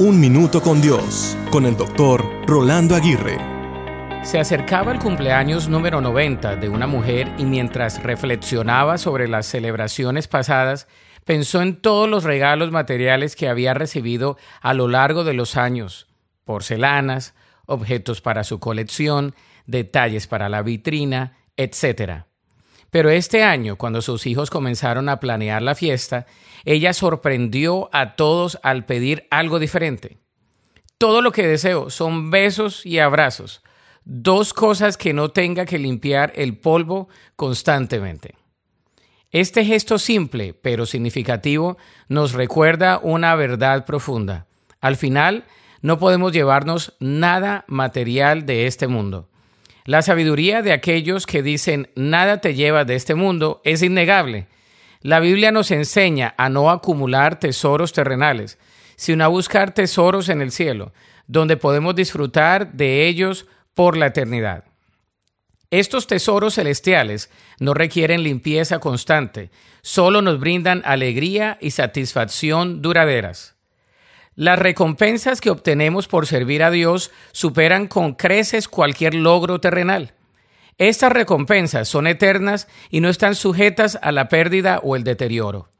Un Minuto con Dios, con el doctor Rolando Aguirre. Se acercaba el cumpleaños número 90 de una mujer y mientras reflexionaba sobre las celebraciones pasadas, pensó en todos los regalos materiales que había recibido a lo largo de los años, porcelanas, objetos para su colección, detalles para la vitrina, etc. Pero este año, cuando sus hijos comenzaron a planear la fiesta, ella sorprendió a todos al pedir algo diferente. Todo lo que deseo son besos y abrazos, dos cosas que no tenga que limpiar el polvo constantemente. Este gesto simple pero significativo nos recuerda una verdad profunda. Al final, no podemos llevarnos nada material de este mundo. La sabiduría de aquellos que dicen nada te lleva de este mundo es innegable. La Biblia nos enseña a no acumular tesoros terrenales, sino a buscar tesoros en el cielo, donde podemos disfrutar de ellos por la eternidad. Estos tesoros celestiales no requieren limpieza constante, solo nos brindan alegría y satisfacción duraderas. Las recompensas que obtenemos por servir a Dios superan con creces cualquier logro terrenal. Estas recompensas son eternas y no están sujetas a la pérdida o el deterioro.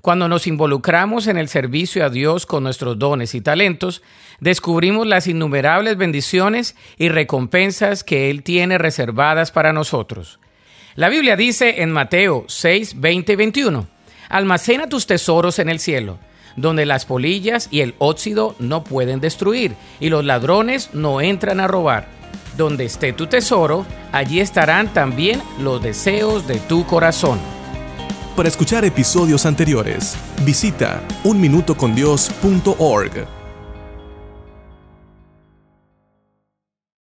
Cuando nos involucramos en el servicio a Dios con nuestros dones y talentos, descubrimos las innumerables bendiciones y recompensas que Él tiene reservadas para nosotros. La Biblia dice en Mateo 6, 20 y 21, Almacena tus tesoros en el cielo donde las polillas y el óxido no pueden destruir y los ladrones no entran a robar. Donde esté tu tesoro, allí estarán también los deseos de tu corazón. Para escuchar episodios anteriores, visita unminutocondios.org.